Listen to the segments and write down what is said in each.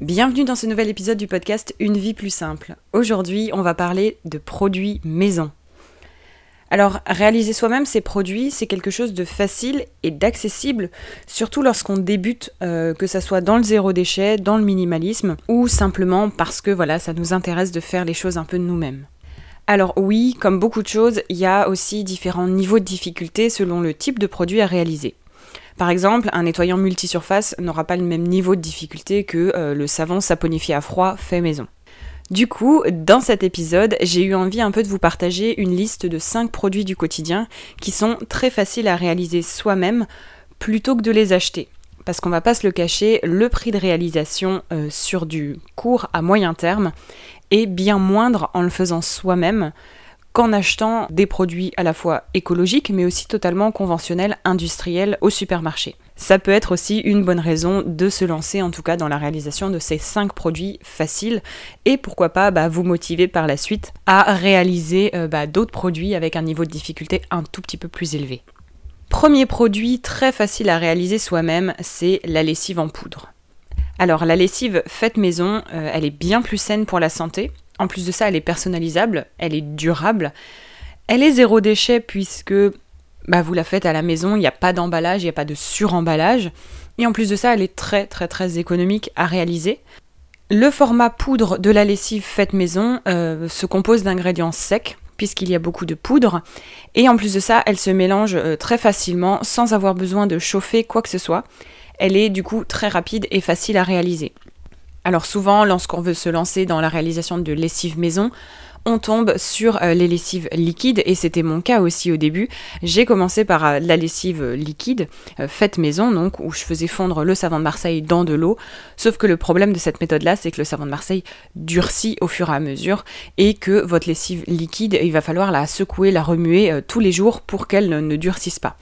Bienvenue dans ce nouvel épisode du podcast Une vie plus simple. Aujourd'hui, on va parler de produits maison. Alors, réaliser soi-même ces produits, c'est quelque chose de facile et d'accessible, surtout lorsqu'on débute, euh, que ça soit dans le zéro déchet, dans le minimalisme, ou simplement parce que voilà, ça nous intéresse de faire les choses un peu nous-mêmes. Alors oui, comme beaucoup de choses, il y a aussi différents niveaux de difficulté selon le type de produit à réaliser. Par exemple, un nettoyant multisurface n'aura pas le même niveau de difficulté que euh, le savon saponifié à froid fait maison. Du coup, dans cet épisode, j'ai eu envie un peu de vous partager une liste de 5 produits du quotidien qui sont très faciles à réaliser soi-même plutôt que de les acheter. Parce qu'on va pas se le cacher, le prix de réalisation euh, sur du court à moyen terme est bien moindre en le faisant soi-même qu'en achetant des produits à la fois écologiques mais aussi totalement conventionnels, industriels au supermarché. Ça peut être aussi une bonne raison de se lancer en tout cas dans la réalisation de ces 5 produits faciles et pourquoi pas bah, vous motiver par la suite à réaliser euh, bah, d'autres produits avec un niveau de difficulté un tout petit peu plus élevé. Premier produit très facile à réaliser soi-même, c'est la lessive en poudre. Alors la lessive faite maison, euh, elle est bien plus saine pour la santé, en plus de ça, elle est personnalisable, elle est durable. Elle est zéro déchet puisque bah, vous la faites à la maison, il n'y a pas d'emballage, il n'y a pas de suremballage. Et en plus de ça, elle est très très très économique à réaliser. Le format poudre de la lessive faite maison euh, se compose d'ingrédients secs, puisqu'il y a beaucoup de poudre. Et en plus de ça, elle se mélange euh, très facilement sans avoir besoin de chauffer quoi que ce soit. Elle est du coup très rapide et facile à réaliser. Alors souvent, lorsqu'on veut se lancer dans la réalisation de lessive maison, on tombe sur euh, les lessives liquides et c'était mon cas aussi au début. J'ai commencé par euh, la lessive liquide euh, faite maison donc où je faisais fondre le savon de Marseille dans de l'eau. Sauf que le problème de cette méthode là, c'est que le savon de Marseille durcit au fur et à mesure et que votre lessive liquide, il va falloir la secouer, la remuer tous les jours pour qu'elle ne durcisse pas.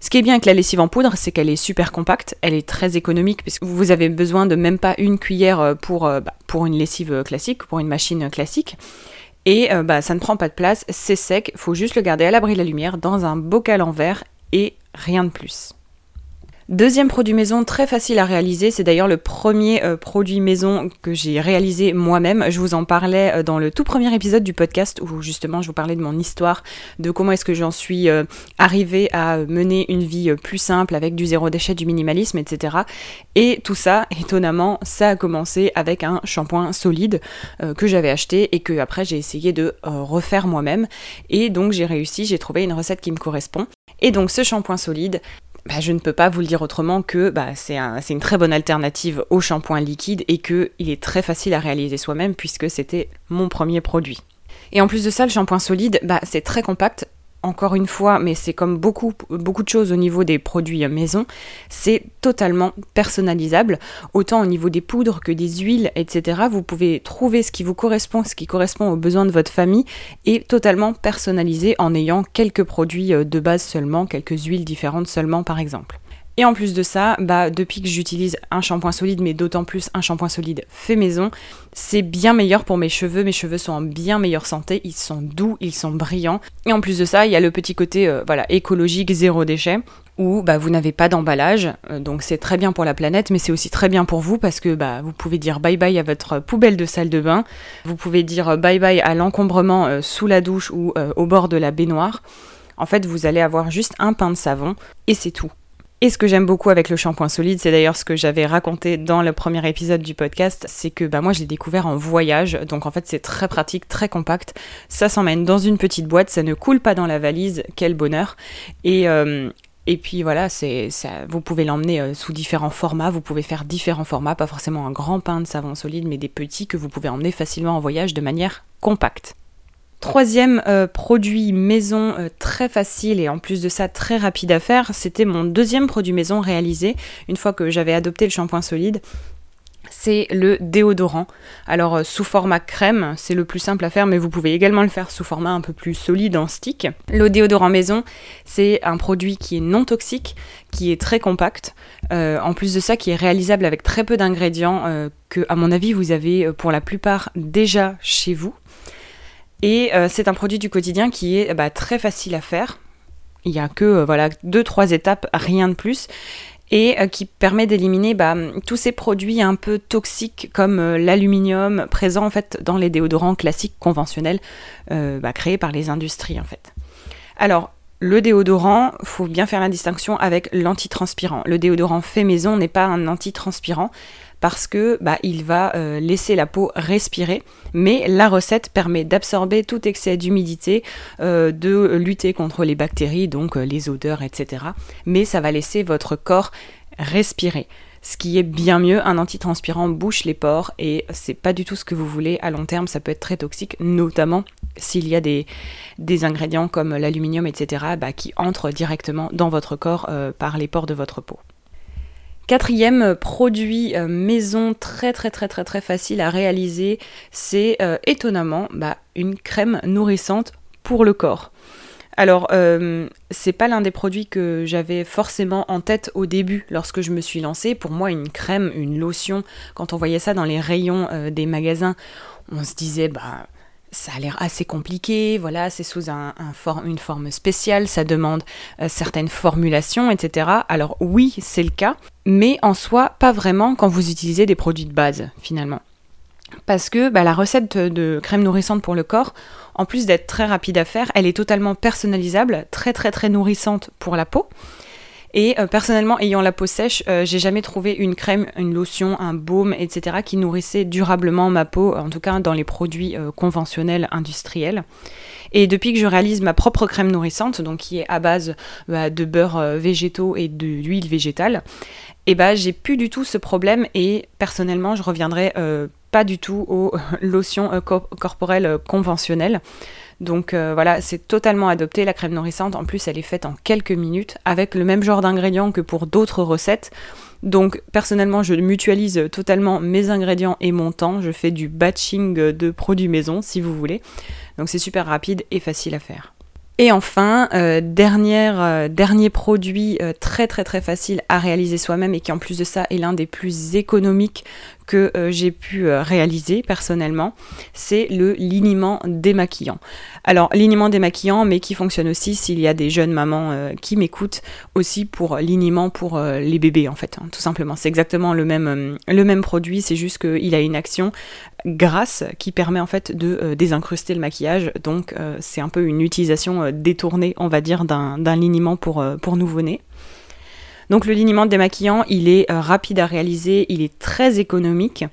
Ce qui est bien avec la lessive en poudre, c'est qu'elle est super compacte, elle est très économique, puisque vous avez besoin de même pas une cuillère euh, pour, euh, bah, pour une lessive euh, classique, pour une machine classique. Et bah, ça ne prend pas de place, c'est sec, faut juste le garder à l'abri de la lumière dans un bocal en verre et rien de plus. Deuxième produit maison très facile à réaliser, c'est d'ailleurs le premier euh, produit maison que j'ai réalisé moi-même. Je vous en parlais euh, dans le tout premier épisode du podcast où justement je vous parlais de mon histoire, de comment est-ce que j'en suis euh, arrivée à mener une vie plus simple avec du zéro déchet, du minimalisme, etc. Et tout ça, étonnamment, ça a commencé avec un shampoing solide que j'avais acheté et que après j'ai essayé de refaire moi-même. Et donc j'ai réussi, j'ai trouvé une recette qui me correspond. Et donc ce shampoing solide, bah, je ne peux pas vous le dire autrement que bah, c'est une très bonne alternative au shampoing liquide et qu'il est très facile à réaliser soi-même puisque c'était mon premier produit. Et en plus de ça, le shampoing solide, bah, c'est très compact, encore une fois, mais c'est comme beaucoup, beaucoup de choses au niveau des produits maison, c'est totalement personnalisable, autant au niveau des poudres que des huiles, etc. Vous pouvez trouver ce qui vous correspond, ce qui correspond aux besoins de votre famille, et totalement personnalisé en ayant quelques produits euh, de base seulement, quelques huiles différentes seulement par exemple. Et en plus de ça, bah, depuis que j'utilise un shampoing solide, mais d'autant plus un shampoing solide fait maison, c'est bien meilleur pour mes cheveux. Mes cheveux sont en bien meilleure santé, ils sont doux, ils sont brillants. Et en plus de ça, il y a le petit côté euh, voilà, écologique, zéro déchet où bah, vous n'avez pas d'emballage, euh, donc c'est très bien pour la planète, mais c'est aussi très bien pour vous parce que bah, vous pouvez dire bye bye à votre poubelle de salle de bain, vous pouvez dire bye bye à l'encombrement euh, sous la douche ou au bord de la baignoire. En fait, vous allez avoir juste un pain de savon et c'est tout. Et ce que j'aime beaucoup avec le shampoing solide, c'est d'ailleurs ce que j'avais raconté dans le premier épisode du podcast, c'est que bah, moi je l'ai découvert en voyage, donc en fait c'est très pratique, très compact, ça s'emmène dans une petite boîte, ça ne coule pas dans la valise, quel bonheur. Et, euh, Et puis voilà, ça, vous pouvez l'emmener sous différents formats, vous pouvez faire différents formats, pas forcément un grand pain de savon solide, mais des petits que vous pouvez emmener facilement en voyage de manière compacte. Troisième euh, produit maison euh, très facile et en plus de ça très rapide à faire, c'était mon deuxième produit maison réalisé une fois que j'avais adopté le shampoing solide. C'est le déodorant. Alors euh, sous format crème, c'est le plus simple à faire, mais vous pouvez également le faire sous format un peu plus solide en stick. Le déodorant maison, c'est un produit qui est non toxique, qui est très compact. en plus de ça, qui est réalisable avec très peu d'ingrédients que, à mon avis, vous avez pour la plupart déjà chez vous. Et euh, c'est un produit du quotidien qui est bah, très facile à faire. Il n'y a que euh, voilà deux trois étapes, rien de plus, et euh, qui permet d'éliminer bah, tous ces produits un peu toxiques comme l'aluminium présent en fait dans les déodorants classiques conventionnels bah, créés par les industries en fait. Alors le déodorant, faut bien faire la distinction avec l'antitranspirant. Le déodorant fait maison n'est pas un antitranspirant parce que bah, il va euh, laisser la peau respirer, mais la recette permet d'absorber tout excès d'humidité, euh, de lutter contre les bactéries, donc euh, les odeurs, etc. Mais ça va laisser votre corps respirer. Ce qui est bien mieux, un antitranspirant bouche les pores et c'est pas du tout ce que vous voulez à long terme, ça peut être très toxique, notamment s'il y a des, ingrédients comme l'aluminium, etc., bah, qui entrent directement dans votre corps par les pores de votre peau. Quatrième produit euh, maison très très très très très facile à réaliser, c'est euh, étonnamment bah, une crème nourrissante pour le corps. Alors, euh, c'est pas l'un des produits que j'avais forcément en tête au début lorsque je me suis lancée. Pour moi, une crème, une lotion, quand on voyait ça dans les rayons des magasins, on se disait, bah, ça a l'air assez compliqué, voilà, c'est sous un, une forme spéciale, ça demande euh, certaines formulations, etc. Alors oui, c'est le cas, mais en soi, pas vraiment quand vous utilisez des produits de base, finalement. Parce que bah, la recette de crème nourrissante pour le corps, en plus d'être très rapide à faire, elle est totalement personnalisable, très très très nourrissante pour la peau. Et euh, personnellement, ayant la peau sèche, euh, j'ai jamais trouvé une crème, une lotion, un baume, etc. qui nourrissait durablement ma peau, en tout cas dans les produits euh, conventionnels industriels. Et depuis que je réalise ma propre crème nourrissante, donc qui est à base bah, de beurre végétaux et de l'huile végétale, et eh bah j'ai plus du tout ce problème et personnellement je reviendrai pas du tout aux lotions corporelles conventionnelles. Donc euh, voilà, c'est totalement adopté. La crème nourrissante, en plus, elle est faite en quelques minutes avec le même genre d'ingrédients que pour d'autres recettes. Donc personnellement, je mutualise totalement mes ingrédients et mon temps. Je fais du batching de produits maison, si vous voulez. Donc c'est super rapide et facile à faire. Et enfin, euh, euh, dernier produit très très très facile à réaliser soi-même et qui en plus de ça est l'un des plus économiques que euh, j'ai pu euh, réaliser personnellement, c'est le liniment démaquillant. Alors, liniment démaquillant, mais qui fonctionne aussi s'il y a des jeunes mamans euh, qui m'écoutent, aussi pour liniment pour les bébés, en fait, hein, tout simplement. C'est exactement le même, produit, c'est juste qu'il a une action grasse qui permet en fait de désincruster le maquillage. Donc, c'est un peu une utilisation détournée, on va dire, d'un liniment pour, pour nouveau-né. Donc le liniment démaquillant, il est euh, rapide à réaliser, il est très économique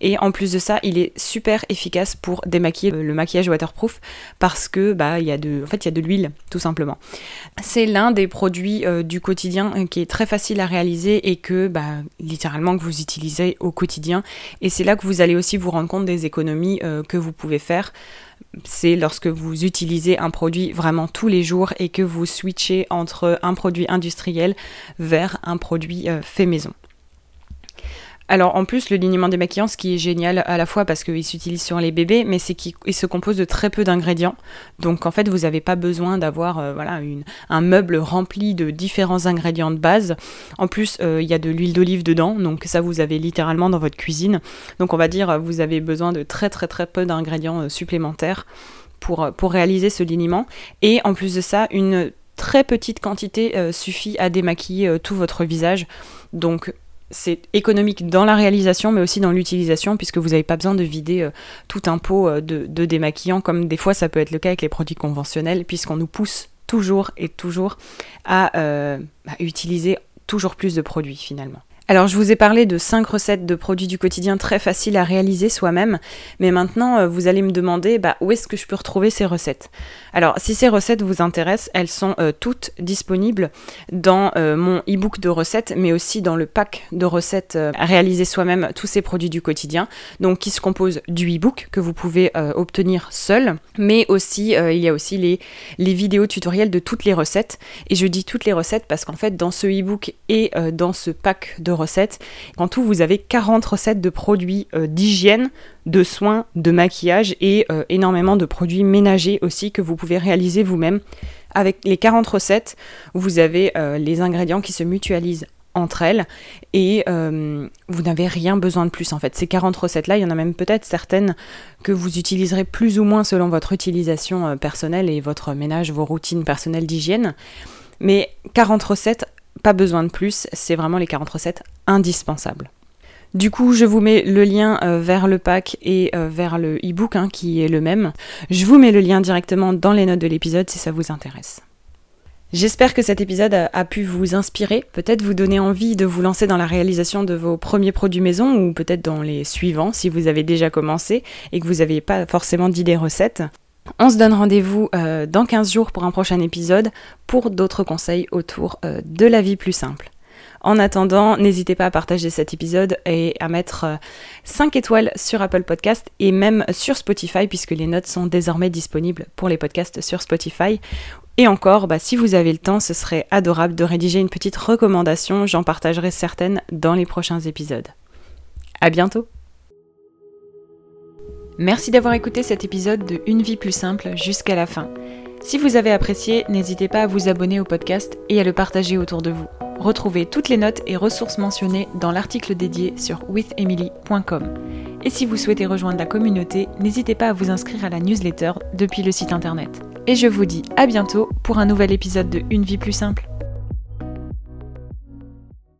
et en plus de ça, il est super efficace pour démaquiller le maquillage waterproof parce que bah il y a de fait, il y a de l'huile tout simplement. C'est l'un des produits euh, du quotidien euh, qui est très facile à réaliser et que bah littéralement que vous utilisez au quotidien et c'est là que vous allez aussi vous rendre compte des économies que vous pouvez faire c'est lorsque vous utilisez un produit vraiment tous les jours et que vous switchez entre un produit industriel vers un produit euh, fait maison. Alors en plus, le lignement démaquillant, ce qui est génial à la fois parce qu'il s'utilise sur les bébés, mais c'est qu'il se compose de très peu d'ingrédients. Donc en fait, vous n'avez pas besoin d'avoir euh, voilà, un meuble rempli de différents ingrédients de base. En plus, euh, il y a de l'huile d'olive dedans, donc ça vous avez littéralement dans votre cuisine. Donc on va dire, vous avez besoin de très très très peu d'ingrédients euh, supplémentaires pour, pour réaliser ce liniment. Et en plus de ça, une très petite quantité suffit à démaquiller tout votre visage. Donc c'est économique dans la réalisation, mais aussi dans l'utilisation, puisque vous n'avez pas besoin de vider euh, tout un pot euh, de, démaquillant, comme des fois ça peut être le cas avec les produits conventionnels, puisqu'on nous pousse toujours et toujours à, euh, utiliser toujours plus de produits finalement. Alors je vous ai parlé de 5 recettes de produits du quotidien très faciles à réaliser soi-même, mais maintenant euh, vous allez me demander bah, où est-ce que je peux retrouver ces recettes? Alors si ces recettes vous intéressent, elles sont euh, toutes disponibles dans euh, mon e-book de recettes, mais aussi dans le pack de recettes à réaliser soi-même tous ces produits du quotidien, donc qui se compose du e-book que vous pouvez obtenir seul, mais aussi il y a aussi les, vidéos tutoriels de toutes les recettes, et je dis toutes les recettes parce qu'en fait dans ce e-book et dans ce pack de recettes. En tout, vous avez 40 recettes de produits euh, d'hygiène, de soins, de maquillage et euh, énormément de produits ménagers aussi que vous pouvez réaliser vous-même. Avec les 40 recettes, vous avez euh, les ingrédients qui se mutualisent entre elles et vous n'avez rien besoin de plus en fait. Ces 40 recettes-là, il y en a même peut-être certaines que vous utiliserez plus ou moins selon votre utilisation personnelle et votre ménage, vos routines personnelles d'hygiène. Mais 40 recettes pas besoin de plus, c'est vraiment les 40 recettes indispensables. Du coup, je vous mets le lien euh, vers le pack et euh, vers le e-book hein, qui est le même. Je vous mets le lien directement dans les notes de l'épisode si ça vous intéresse. J'espère que cet épisode a, pu vous inspirer, peut-être vous donner envie de vous lancer dans la réalisation de vos premiers produits maison ou peut-être dans les suivants si vous avez déjà commencé et que vous n'avez pas forcément d'idées recettes. On se donne rendez-vous euh, dans 15 jours pour un prochain épisode pour d'autres conseils autour euh, de la vie plus simple. En attendant, n'hésitez pas à partager cet épisode et à mettre 5 euh, étoiles sur Apple Podcast et même sur Spotify puisque les notes sont désormais disponibles pour les podcasts sur Spotify. Et encore, bah, si vous avez le temps, ce serait adorable de rédiger une petite recommandation, j'en partagerai certaines dans les prochains épisodes. À bientôt Merci d'avoir écouté cet épisode de Une vie plus simple jusqu'à la fin. Si vous avez apprécié, n'hésitez pas à vous abonner au podcast et à le partager autour de vous. Retrouvez toutes les notes et ressources mentionnées dans l'article dédié sur withemily.com. Et si vous souhaitez rejoindre la communauté, n'hésitez pas à vous inscrire à la newsletter depuis le site internet. Et je vous dis à bientôt pour un nouvel épisode de Une vie plus simple.